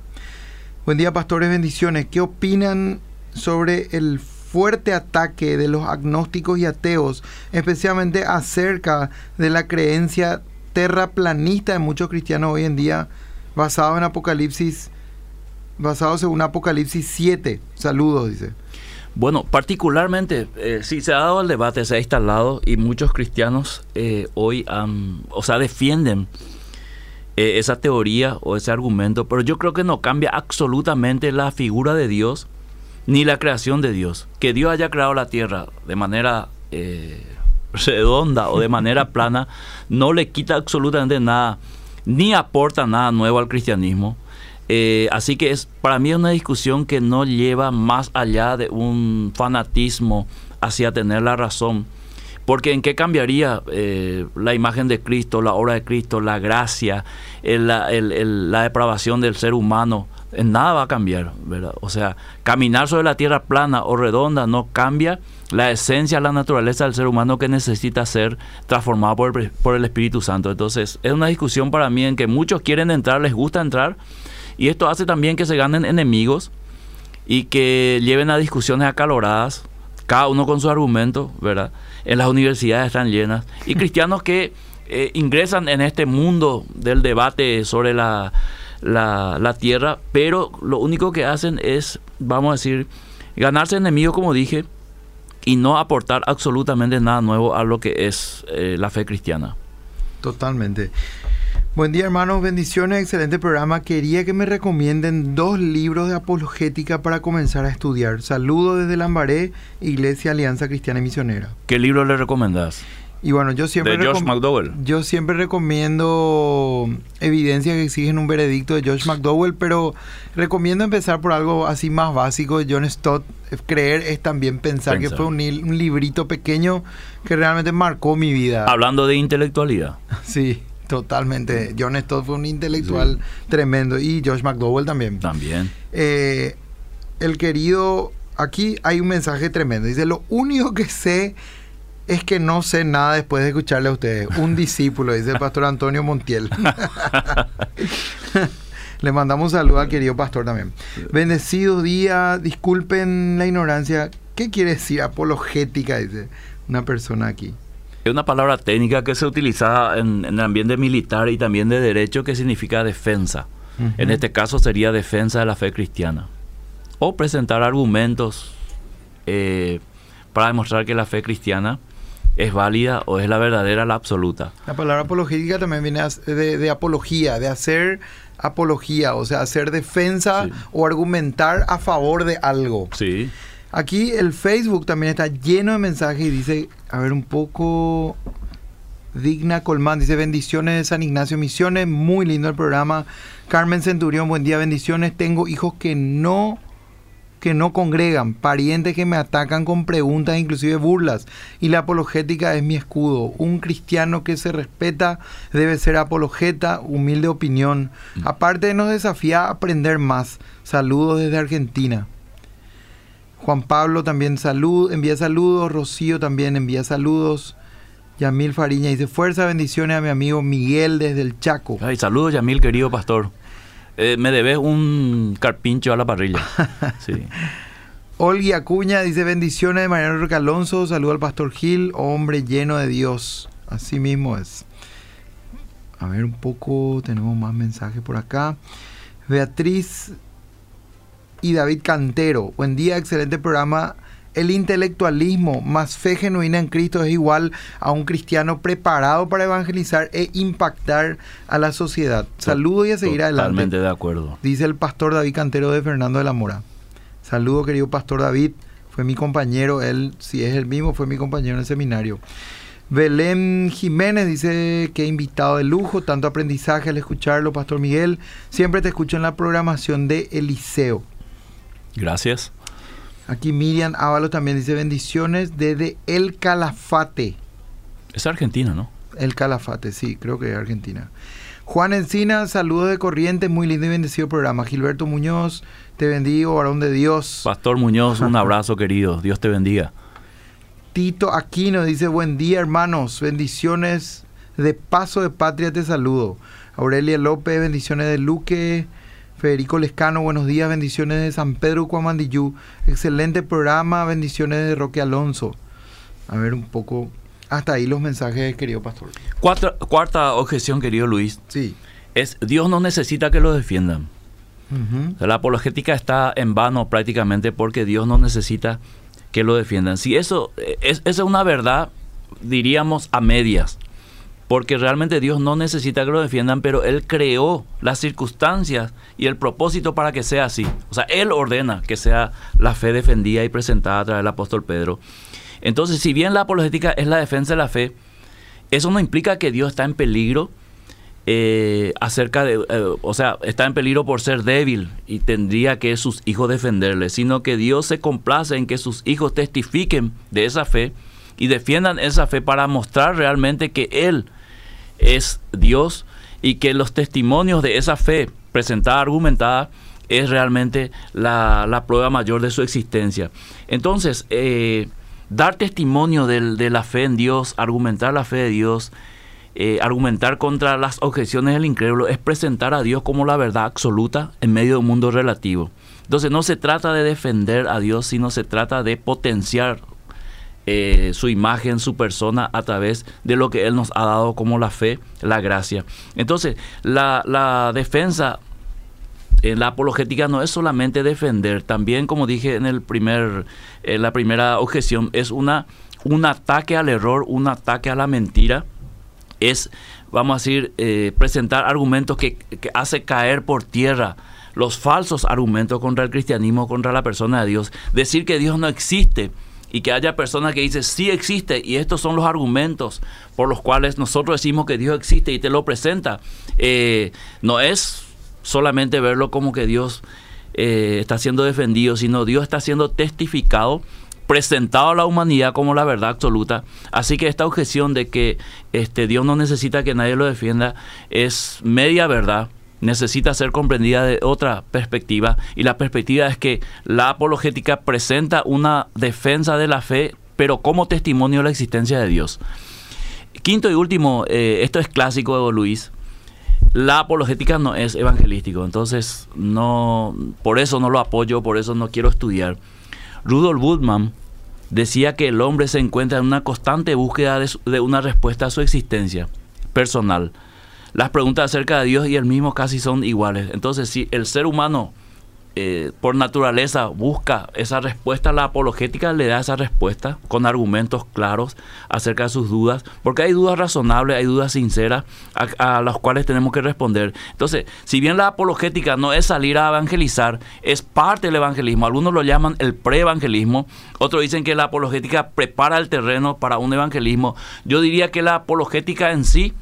Buen día, pastores, bendiciones. ¿Qué opinan sobre el fuerte ataque de los agnósticos y ateos, especialmente acerca de la creencia terraplanista de muchos cristianos hoy en día, basado en Apocalipsis, basado según Apocalipsis 7? Saludos, dice. Bueno, particularmente, eh, sí, se ha dado el debate, se ha instalado y muchos cristianos eh, hoy, han, o sea, defienden eh, esa teoría o ese argumento, pero yo creo que no cambia absolutamente la figura de Dios ni la creación de Dios. Que Dios haya creado la tierra de manera eh, redonda o de manera plana no le quita absolutamente nada, ni aporta nada nuevo al cristianismo. Eh, así que es para mí es una discusión que no lleva más allá de un fanatismo hacia tener la razón. Porque en qué cambiaría eh, la imagen de Cristo, la obra de Cristo, la gracia, el- la, depravación del ser humano? En nada va a cambiar. O sea, caminar sobre la tierra plana o redonda no cambia la esencia, la naturaleza del ser humano que necesita ser transformado por el, por el Espíritu Santo. Entonces, es una discusión para mí en que muchos quieren entrar, les gusta entrar, y esto hace también que se ganen enemigos y que lleven a discusiones acaloradas, cada uno con su argumento, ¿verdad? En las universidades están llenas. Y cristianos que eh, ingresan en este mundo del debate sobre la, la, tierra, pero lo único que hacen es, vamos a decir, ganarse enemigos, como dije, y no aportar absolutamente nada nuevo a lo que es eh, la fe cristiana. Totalmente. Buen día hermanos, bendiciones, excelente programa. Quería que me recomienden dos libros de apologética para comenzar a estudiar. Saludos desde Lambaré, Iglesia Alianza Cristiana y Misionera. ¿Qué libro le recomendás? Y bueno, yo siempre... De Josh McDowell. Yo siempre recomiendo evidencia que exigen un veredicto de Josh McDowell, pero recomiendo empezar por algo así más básico de John Stott. Creer es también pensar, que fue un, un librito pequeño que realmente marcó mi vida. Hablando de intelectualidad. Sí. Totalmente. John Stott fue un intelectual tremendo y Josh McDowell también. También. Eh, el querido, aquí hay un mensaje tremendo. Dice, lo único que sé es que no sé nada después de escucharle a ustedes. Un discípulo, dice el pastor Antonio Montiel. Le mandamos un saludo al querido pastor también. Bendecido día, disculpen la ignorancia. ¿Qué quiere decir apologética? Dice una persona aquí. Es una palabra técnica que se utiliza en, el ambiente militar y también de derecho que significa defensa. En este caso sería defensa de la fe cristiana. O presentar argumentos eh, para demostrar que la fe cristiana es válida o es la verdadera, la absoluta. La palabra apologética también viene de, apología, de hacer apología, o sea, hacer defensa o argumentar a favor de algo. Sí. Aquí el Facebook también está lleno de mensajes y dice, a ver un poco, Digna Colmán dice bendiciones de San Ignacio Misiones, muy lindo el programa. Carmen Centurión, buen día, bendiciones. Tengo hijos que no que no congregan, parientes que me atacan con preguntas, inclusive burlas, y la apologética es mi escudo. Un cristiano que se respeta debe ser apologeta, humilde opinión. Mm. Aparte nos desafía a aprender más. Saludos desde Argentina. Juan Pablo también salud, envía saludos. Rocío también envía saludos. Yamil Fariña dice fuerza, bendiciones a mi amigo Miguel desde el Chaco. Ay, saludos Yamil, querido pastor. Eh, me debes un carpincho a la parrilla. sí. Olga Acuña dice bendiciones de Mariano Roque Alonso. Saludo al pastor Gil, hombre lleno de Dios. Así mismo es. A ver un poco, tenemos más mensajes por acá. Beatriz y David Cantero. Buen día, excelente programa. El intelectualismo más fe genuina en Cristo es igual a un cristiano preparado para evangelizar e impactar a la sociedad. Saludo y a seguir adelante. Totalmente de acuerdo. Dice el pastor David Cantero de Fernando de la Mora. Saludo, querido pastor David. Fue mi compañero, él, si es el mismo, fue mi compañero en el seminario. Belén Jiménez dice que invitado de lujo, tanto aprendizaje al escucharlo, Pastor Miguel. Siempre te escucho en la programación de Eliseo. Gracias. Aquí Miriam Ávalo también dice bendiciones desde El Calafate. Es Argentina, ¿no? El Calafate, sí, creo que es Argentina. Juan Encina, saludos de corriente, muy lindo y bendecido programa. Gilberto Muñoz, te bendigo, varón de Dios. Pastor Muñoz, un abrazo querido, Dios te bendiga. Tito Aquino dice, buen día hermanos, bendiciones de paso de patria te saludo. Aurelia López, bendiciones de Luque. Federico Lescano, buenos días, bendiciones de San Pedro Cuamandillú. Excelente programa, bendiciones de Roque Alonso. A ver un poco, hasta ahí los mensajes, querido pastor. cuarta objeción, querido Luis. Sí. Es Dios no necesita que lo defiendan. La apologética está en vano prácticamente porque Dios no necesita que lo defiendan. Si eso es, es una verdad, diríamos a medias porque realmente Dios no necesita que lo defiendan, pero Él creó las circunstancias y el propósito para que sea así. O sea, Él ordena que sea la fe defendida y presentada a través del apóstol Pedro. Entonces, si bien la apologética es la defensa de la fe, eso no implica que Dios está en peligro eh, acerca de, eh, o sea, está en peligro por ser débil y tendría que sus hijos defenderle, sino que Dios se complace en que sus hijos testifiquen de esa fe y defiendan esa fe para mostrar realmente que Él es Dios y que los testimonios de esa fe presentada, argumentada, es realmente la, prueba mayor de su existencia. Entonces, eh, dar testimonio de, la fe en Dios, argumentar la fe de Dios, eh, argumentar contra las objeciones del incrédulo, es presentar a Dios como la verdad absoluta en medio de un mundo relativo. Entonces no se trata de defender a Dios, sino se trata de potenciar eh, su imagen, su persona a través de lo que Él nos ha dado como la fe, la gracia. Entonces, la, defensa en la apologética no es solamente defender, también como dije en el primer, la primera objeción, es una un ataque al error, un ataque a la mentira, es, vamos a decir, eh, presentar argumentos que, que hace caer por tierra los falsos argumentos contra el cristianismo, contra la persona de Dios, decir que Dios no existe y que haya personas que dicen sí existe y estos son los argumentos por los cuales nosotros decimos que Dios existe y te lo presenta. Eh, no es solamente verlo como que Dios eh, está siendo defendido, sino Dios está siendo testificado presentado a la humanidad como la verdad absoluta. Así que esta objeción de que este, Dios no necesita que nadie lo defienda es media verdad, necesita ser comprendida de otra perspectiva y la perspectiva es que la apologética presenta una defensa de la fe, pero como testimonio de la existencia de Dios. Quinto y último, eh, esto es clásico de Luis. La apologética no es evangelístico, entonces no, por eso no lo apoyo, por eso no quiero estudiar. Rudolf Woodman decía que el hombre se encuentra en una constante búsqueda de, una respuesta a su existencia personal. Las preguntas acerca de Dios y el mismo casi son iguales. Entonces, si el ser humano eh, por naturaleza busca esa respuesta, la apologética le da esa respuesta con argumentos claros acerca de sus dudas, porque hay dudas razonables, hay dudas sinceras a, las cuales tenemos que responder. Entonces, si bien la apologética no es salir a evangelizar, es parte del evangelismo. Algunos lo llaman el pre-evangelismo, otros dicen que la apologética prepara el terreno para un evangelismo. Yo diría que la apologética en sí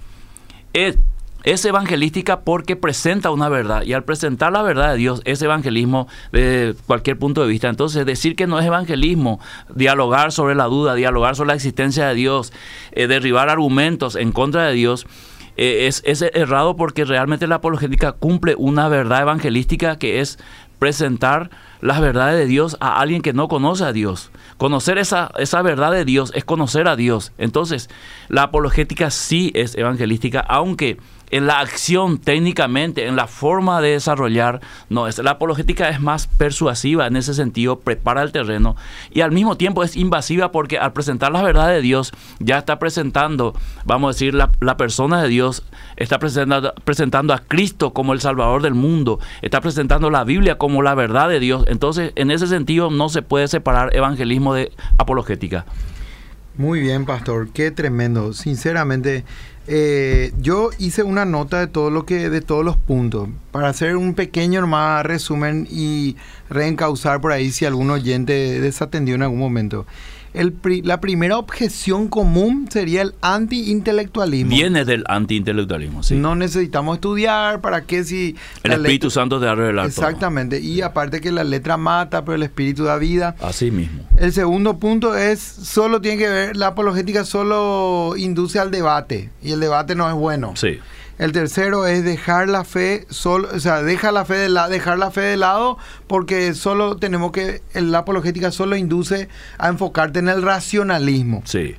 es es evangelística porque presenta una verdad y al presentar la verdad de Dios es evangelismo de cualquier punto de vista. Entonces decir que no es evangelismo, dialogar sobre la duda, dialogar sobre la existencia de Dios, eh, derribar argumentos en contra de Dios, eh, es, es errado porque realmente la apologética cumple una verdad evangelística que es presentar las verdades de Dios a alguien que no conoce a Dios. Conocer esa, esa verdad de Dios es conocer a Dios. Entonces, la apologética sí es evangelística, aunque en la acción técnicamente, en la forma de desarrollar, no, la apologética es más persuasiva en ese sentido, prepara el terreno y al mismo tiempo es invasiva porque al presentar la verdad de Dios ya está presentando, vamos a decir, la, la persona de Dios, está presentando, presentando a Cristo como el Salvador del mundo, está presentando la Biblia como la verdad de Dios. Entonces, en ese sentido no se puede separar evangelismo de apologética. Muy bien, pastor, qué tremendo. Sinceramente, eh, yo hice una nota de todo lo que, de todos los puntos, para hacer un pequeño más resumen y reencauzar por ahí si algún oyente desatendió en algún momento la primera objeción común sería el anti-intelectualismo. Viene del anti-intelectualismo, sí. No necesitamos estudiar, ¿para qué si... El Espíritu Santo te va Exactamente, y aparte que la letra mata, pero el Espíritu da vida. Así mismo. El segundo punto es, solo tiene que ver, la apologética solo induce al debate, y el debate no es bueno. Sí. El tercero es dejar la fe solo, o sea, deja la fe de la, dejar la fe de lado porque solo tenemos que la apologética solo induce a enfocarte en el racionalismo. Sí.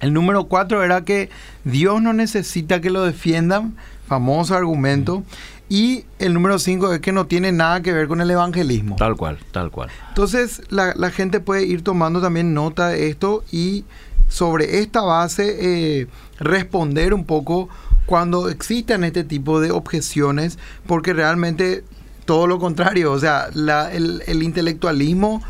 El número cuatro era que Dios no necesita que lo defiendan, famoso argumento. Y el número cinco es que no tiene nada que ver con el evangelismo. Tal cual, tal cual. Entonces la, la gente puede ir tomando también nota de esto y sobre esta base eh, responder un poco cuando existan este tipo de objeciones, porque realmente todo lo contrario, o sea, el, intelectualismo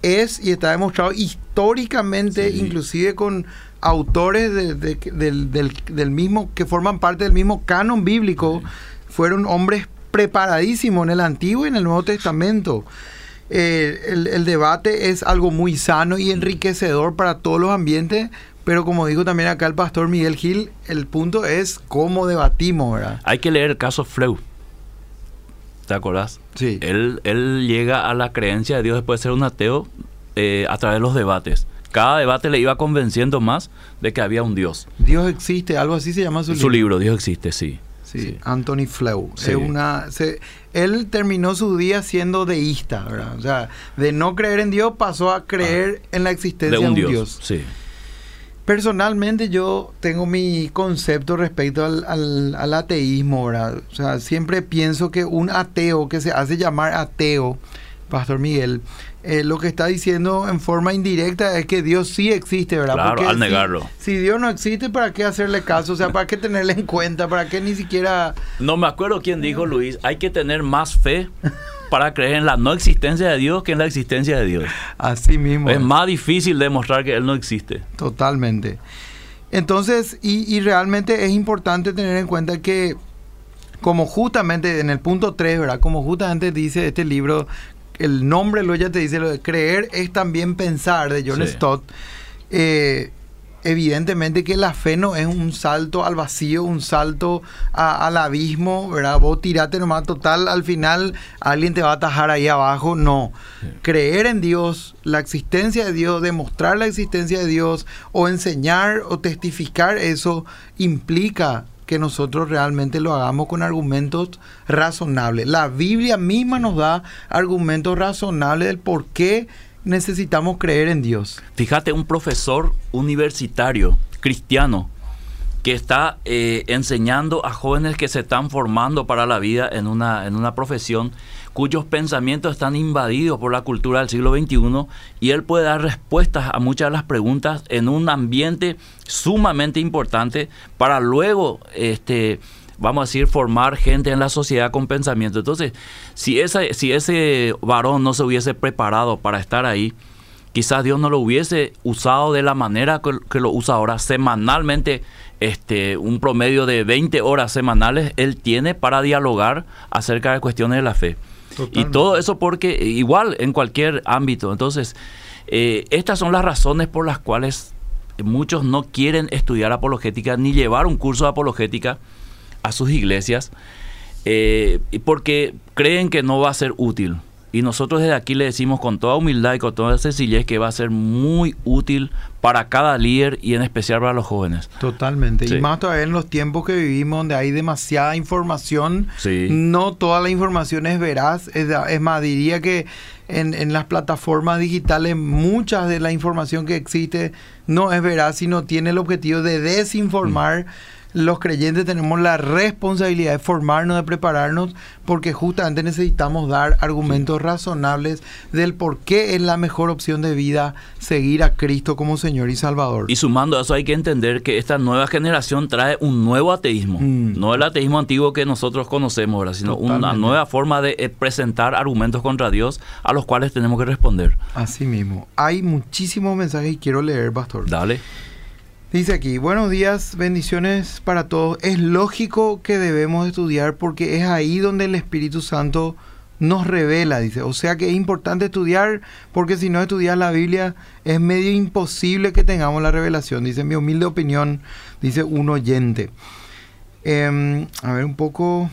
es y está demostrado históricamente, inclusive con autores del, mismo, que forman parte del mismo canon bíblico, fueron hombres preparadísimos en el Antiguo y en el Nuevo Testamento. Eh, el, debate es algo muy sano y enriquecedor para todos los ambientes, pero como dijo también acá el pastor Miguel Gil, el punto es cómo debatimos, ¿verdad? Hay que leer el caso Fleu. ¿Te acordás? Sí. Él, él llega a la creencia de Dios después de ser un ateo eh, a través de los debates. Cada debate le iba convenciendo más de que había un Dios. Dios existe, algo así se llama su, su libro. Dios existe, sí. Sí, Anthony Flew. una, él terminó su día siendo deísta, ¿verdad? O sea, de no creer en Dios pasó a creer ah. en la existencia de un, Dios. Dios. Sí. Personalmente yo tengo mi concepto respecto al, ateísmo, ¿verdad? O sea, siempre pienso que un ateo que se hace llamar ateo Pastor Miguel, eh, lo que está diciendo en forma indirecta es que Dios sí existe, ¿verdad? Claro, al negarlo. Si, Dios no existe, ¿para qué hacerle caso? O sea, ¿para qué tenerle en cuenta? ¿Para qué ni siquiera...? No me acuerdo quién dijo, Luis, hay que tener más fe para creer en la no existencia de Dios que en la existencia de Dios. Así mismo. Es, más difícil demostrar que Él no existe. Totalmente. Entonces, y, y realmente es importante tener en cuenta que como justamente en el punto 3, ¿verdad? Como justamente dice este libro el nombre lo ya te dice, lo de creer es también pensar de John Stott. Eh, evidentemente que la fe no es un salto al vacío, un salto al abismo, ¿verdad? Vos tirate nomás total, al final alguien te va a atajar ahí abajo. No. Creer en Dios, la existencia de Dios, demostrar la existencia de Dios, o enseñar o testificar eso, implica que nosotros realmente lo hagamos con argumentos razonables. La Biblia misma nos da argumentos razonables del por qué necesitamos creer en Dios. Fíjate, un profesor universitario cristiano que está eh, enseñando a jóvenes que se están formando para la vida en una, en una profesión cuyos pensamientos están invadidos por la cultura del siglo XXI y él puede dar respuestas a muchas de las preguntas en un ambiente sumamente importante para luego, este, vamos a decir, formar gente en la sociedad con pensamiento. Entonces, si, si ese varón no se hubiese preparado para estar ahí, quizás Dios no lo hubiese usado de la manera que, lo usa ahora, semanalmente, este, un promedio de 20 horas semanales, Él tiene para dialogar acerca de cuestiones de la fe. Y todo eso porque igual en cualquier ámbito. Entonces, eh, estas son las razones por las cuales muchos no quieren estudiar apologética ni llevar un curso de apologética a sus iglesias eh, porque creen que no va a ser útil. Y nosotros desde aquí le decimos con toda humildad y con toda sencillez que va a ser muy útil para cada líder y en especial para los jóvenes. Totalmente. Y más todavía en los tiempos que vivimos donde hay demasiada información. No toda la información es veraz. Es, más, diría que en, en, las plataformas digitales mucha de la información que existe no es veraz, sino tiene el objetivo de desinformar. Mm los creyentes tenemos la responsabilidad de formarnos, de prepararnos, porque justamente necesitamos dar argumentos razonables del por qué es la mejor opción de vida seguir a Cristo como Señor y Salvador. Y sumando a eso hay que entender que esta nueva generación trae un nuevo ateísmo, mm. no el ateísmo antiguo que nosotros conocemos, ahora, sino una nueva forma de eh, presentar argumentos contra Dios a los cuales tenemos que responder. Así mismo. Hay muchísimos mensajes y quiero leer, pastor. Dale. Dice aquí, buenos días, bendiciones para todos. Es lógico que debemos estudiar porque es ahí donde el Espíritu Santo nos revela, dice. O sea que es importante estudiar porque si no estudias la Biblia es medio imposible que tengamos la revelación, dice mi humilde opinión, dice un oyente. Em, a ver un poco,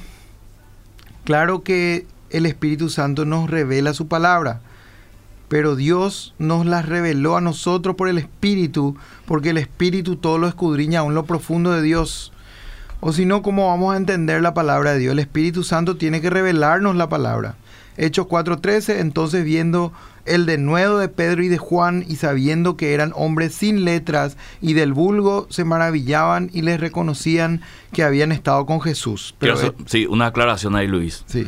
claro que el Espíritu Santo nos revela su palabra pero Dios nos las reveló a nosotros por el Espíritu, porque el Espíritu todo lo escudriña aún lo profundo de Dios. O si no, ¿cómo vamos a entender la palabra de Dios? El Espíritu Santo tiene que revelarnos la palabra. Hechos 4:13, entonces viendo el denuedo de Pedro y de Juan y sabiendo que eran hombres sin letras y del vulgo, se maravillaban y les reconocían que habían estado con Jesús. Pero, sí, una aclaración ahí, Luis. Sí.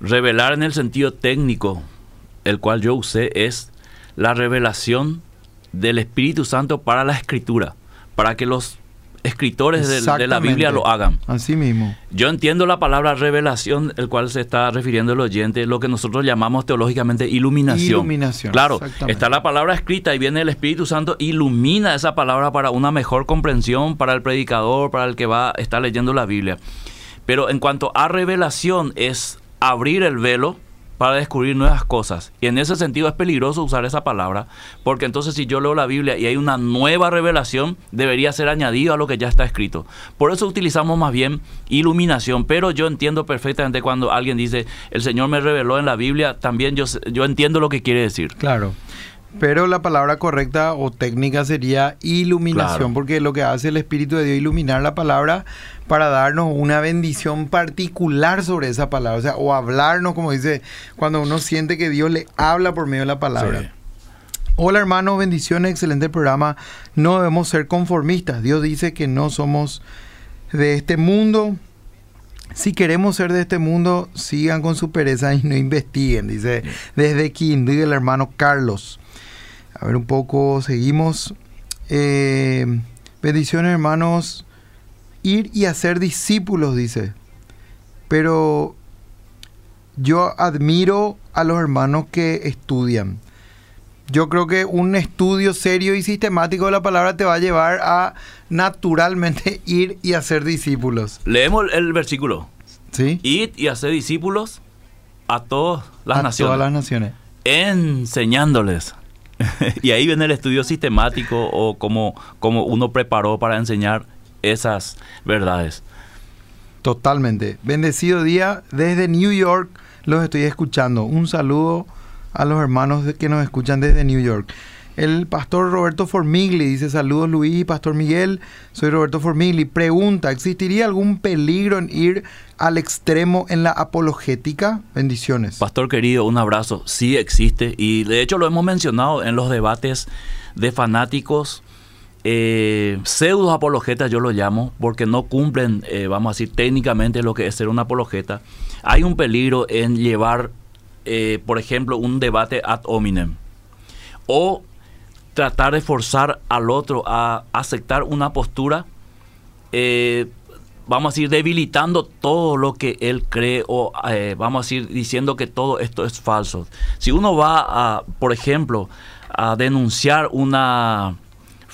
Revelar en el sentido técnico el cual yo usé es la revelación del Espíritu Santo para la escritura, para que los escritores de, la Biblia lo hagan. Así mismo. Yo entiendo la palabra revelación, el cual se está refiriendo el oyente, lo que nosotros llamamos teológicamente iluminación. Iluminación. Claro, está la palabra escrita y viene el Espíritu Santo, ilumina esa palabra para una mejor comprensión para el predicador, para el que va a estar leyendo la Biblia. Pero en cuanto a revelación es abrir el velo, para descubrir nuevas cosas. Y en ese sentido es peligroso usar esa palabra, porque entonces si yo leo la Biblia y hay una nueva revelación, debería ser añadido a lo que ya está escrito. Por eso utilizamos más bien iluminación, pero yo entiendo perfectamente cuando alguien dice, el Señor me reveló en la Biblia, también yo, yo entiendo lo que quiere decir. Claro. Pero la palabra correcta o técnica sería iluminación, porque lo que hace el Espíritu de Dios iluminar la palabra para darnos una bendición particular sobre esa palabra, o sea, o hablarnos, como dice, cuando uno siente que Dios le habla por medio de la palabra. Hola hermanos, bendiciones, excelente programa. No debemos ser conformistas. Dios dice que no somos de este mundo, Si queremos ser de este mundo, sigan con su pereza y no investiguen, dice desde Quindí el hermano Carlos. A ver un poco, seguimos. Eh, bendiciones hermanos. Ir y hacer discípulos, dice. Pero yo admiro a los hermanos que estudian. Yo creo que un estudio serio y sistemático de la palabra te va a llevar a naturalmente ir y hacer discípulos. Leemos el versículo. ¿Sí? Ir y hacer discípulos a todas las a naciones. todas las naciones. Enseñándoles. y ahí viene el estudio sistemático o cómo, uno preparó para enseñar esas verdades. Totalmente. Bendecido día desde New York. Los estoy escuchando. Un saludo a los hermanos que nos escuchan desde New York. El pastor Roberto Formigli dice saludos Luis Pastor Miguel. Soy Roberto Formigli. Pregunta, ¿existiría algún peligro en ir al extremo en la apologética? Bendiciones. Pastor querido, un abrazo. Sí existe y de hecho lo hemos mencionado en los debates de fanáticos. Eh, pseudo apologetas yo lo llamo porque no cumplen, eh, vamos a decir, técnicamente lo que es ser un apologeta. Hay un peligro en llevar, eh, por ejemplo, un debate ad hominem o tratar de forzar al otro a aceptar una postura, eh, vamos a decir, debilitando todo lo que él cree o eh, vamos a decir, diciendo que todo esto es falso. Si uno va a, por ejemplo, a denunciar una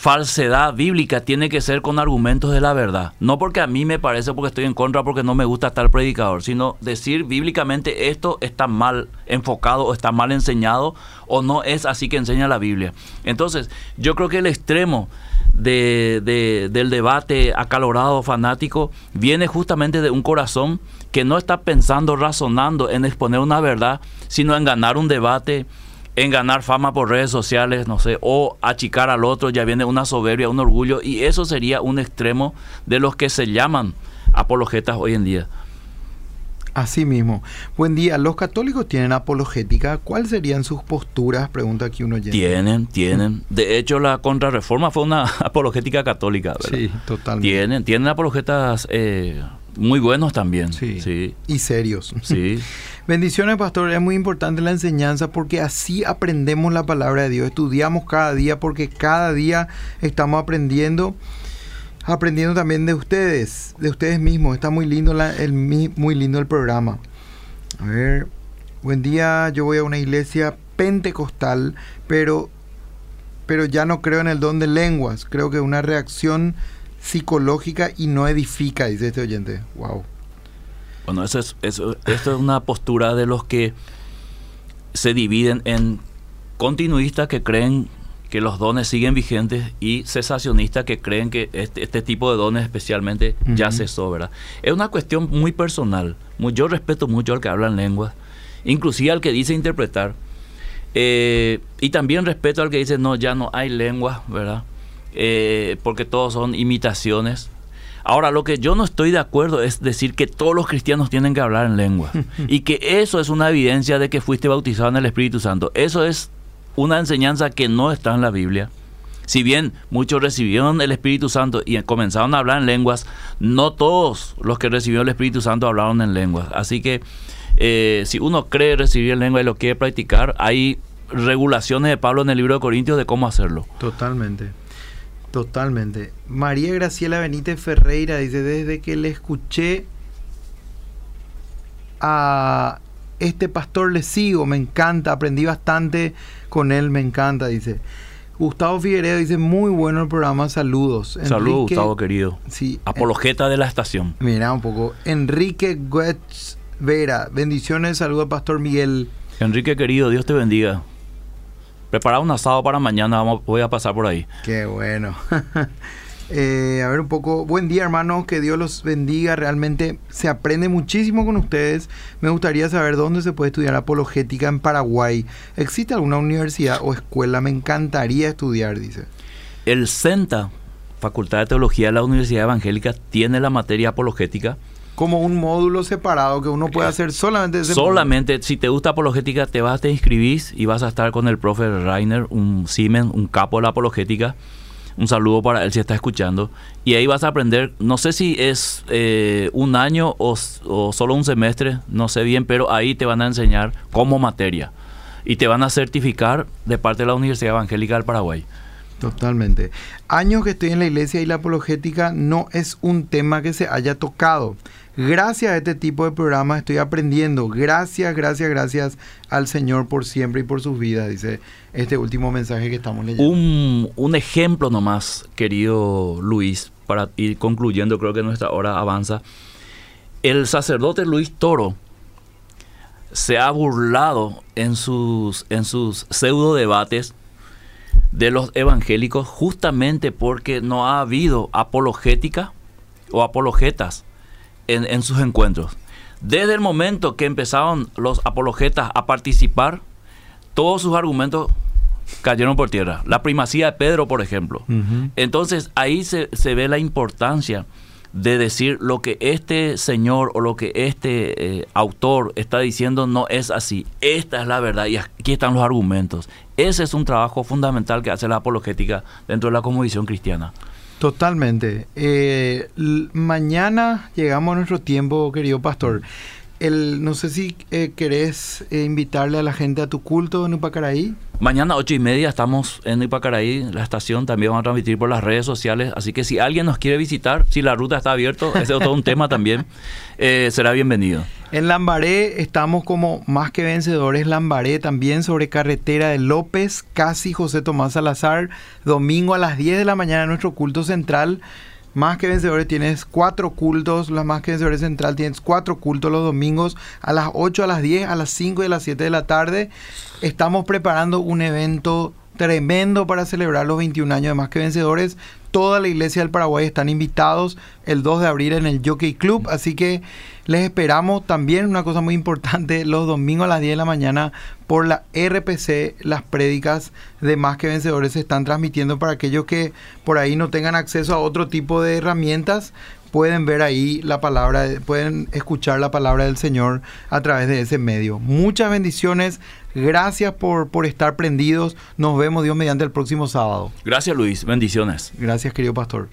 falsedad bíblica tiene que ser con argumentos de la verdad. No porque a mí me parece, porque estoy en contra, porque no me gusta tal predicador, sino decir bíblicamente esto está mal enfocado o está mal enseñado o no es así que enseña la Biblia. Entonces, yo creo que el extremo de, de- del debate acalorado, fanático, viene justamente de un corazón que no está pensando, razonando en exponer una verdad, sino en ganar un debate, en ganar fama por redes sociales, no sé, o achicar al otro, ya viene una soberbia, un orgullo, y eso sería un extremo de los que se llaman apologetas hoy en día. Así mismo. Buen día. ¿Los católicos tienen apologética? ¿Cuáles serían sus posturas? Pregunta aquí uno. Tienen, tienen. De hecho, la contrarreforma fue una apologética católica, ¿verdad? Sí, totalmente. Tienen, tienen apologetas eh, muy buenos también. Sí. sí. Y serios. sí. Bendiciones, pastor. Es muy importante la enseñanza porque así aprendemos la palabra de Dios. Estudiamos cada día porque cada día estamos aprendiendo. Aprendiendo también de ustedes, de ustedes mismos. Está muy lindo la- el, mi- muy lindo el programa. A ver, buen día. Yo voy a una iglesia pentecostal, pero, pero ya no creo en el don de lenguas. Creo que es una reacción psicológica y no edifica, dice este oyente. Wow. Bueno, eso es, eso, esto es una postura de los que se dividen en continuistas que creen que los dones siguen vigentes y cesacionistas que creen que este, este tipo de dones especialmente ya cesó, ¿verdad? Es una cuestión muy personal. Muy- yo respeto mucho al que habla en lenguas, inclusive al que dice interpretar. Eh, y también respeto al que dice, no, ya no hay lenguas, ¿verdad? Eh, porque todos son imitaciones. Ahora, lo que yo no estoy de acuerdo es decir que todos los cristianos tienen que hablar en lengua. y que eso es una evidencia de que fuiste bautizado en el Espíritu Santo. Eso es una enseñanza que no está en la Biblia. Si bien muchos recibieron el Espíritu Santo y comenzaron a hablar en lenguas, no todos los que recibieron el Espíritu Santo hablaron en lenguas. Así que eh, si uno cree recibir en lengua y lo quiere practicar, hay regulaciones de Pablo en el libro de Corintios de cómo hacerlo. Totalmente. Totalmente. María Graciela Benítez Ferreira dice, desde que le escuché a este pastor le sigo, me encanta, aprendí bastante con él, me encanta, dice. Gustavo Figueredo dice, muy bueno el programa, saludos. Saludos, Gustavo querido. Sí, Apologeta de la estación. Mira un poco. Enrique Guetz Vera, bendiciones, saludo al pastor Miguel. Enrique querido, Dios te bendiga. Prepara un asado para mañana, vamos, voy a pasar por ahí. Qué bueno. Eh, a ver un poco, buen día hermanos, que Dios los bendiga, realmente se aprende muchísimo con ustedes. Me gustaría saber dónde se puede estudiar apologética en Paraguay. ¿Existe alguna universidad o escuela? Me encantaría estudiar, dice. El CENTA, Facultad de Teología de la Universidad Evangélica, tiene la materia apologética. Como un módulo separado que uno puede Eh, hacer solamente ese Solamente, si te gusta apologética, te vas, te inscribís y vas a estar con el profe Rainer, un Siemens, un capo de la apologética, Un saludo para él si está escuchando. Y ahí vas a aprender, no sé si es eh, un año o, o, solo un semestre, no sé bien, pero ahí te van a enseñar como materia. Y te van a certificar de parte de la Universidad Evangélica del Paraguay. Totalmente. Años que estoy en la iglesia y la apologética no es un tema que se haya tocado. Gracias a este tipo de programas estoy aprendiendo. Gracias, gracias, gracias al Señor por siempre y por sus vidas, dice este último mensaje que estamos leyendo. Un, un ejemplo nomás, querido Luis, para ir concluyendo, creo que nuestra hora avanza. El sacerdote Luis Toro se ha burlado en sus, en sus pseudo debates de los evangélicos justamente porque no ha habido apologética o apologetas en, en, sus encuentros. Desde el momento que empezaron los apologetas a participar, todos sus argumentos cayeron por tierra. La primacía de Pedro, por ejemplo. Uh -huh. Entonces ahí se, se, ve la importancia de decir lo que este señor o lo que este eh, autor está diciendo no es así. Esta es la verdad y aquí están los argumentos. Ese es un trabajo fundamental que hace la apologética dentro de la cosmovisión cristiana. Totalmente. Eh, mañana llegamos a nuestro tiempo, querido pastor. El, no sé si eh, querés eh, invitarle a la gente a tu culto en Upacaraí. Mañana ocho y media estamos en Ipacaraí, la estación también vamos a transmitir por las redes sociales, así que si alguien nos quiere visitar, si la ruta está abierta, ese es todo un tema también, eh, será bienvenido. En Lambaré estamos como más que vencedores, Lambaré también sobre carretera de López, casi José Tomás Salazar, domingo a las 10 de la mañana nuestro culto central. Más que Vencedores tienes cuatro cultos, la Más que Vencedores Central tienes cuatro cultos los domingos a las 8, a las 10, a las 5 y a las 7 de la tarde. Estamos preparando un evento tremendo para celebrar los 21 años de Más que Vencedores. Toda la iglesia del Paraguay están invitados el 2 de abril en el Jockey Club, así que les esperamos también una cosa muy importante los domingos a las 10 de la mañana por la RPC, las prédicas de Más que Vencedores se están transmitiendo para aquellos que por ahí no tengan acceso a otro tipo de herramientas, pueden ver ahí la palabra, pueden escuchar la palabra del Señor a través de ese medio. Muchas bendiciones, gracias por, por estar prendidos, nos vemos Dios mediante el próximo sábado. Gracias Luis, bendiciones. Gracias querido pastor.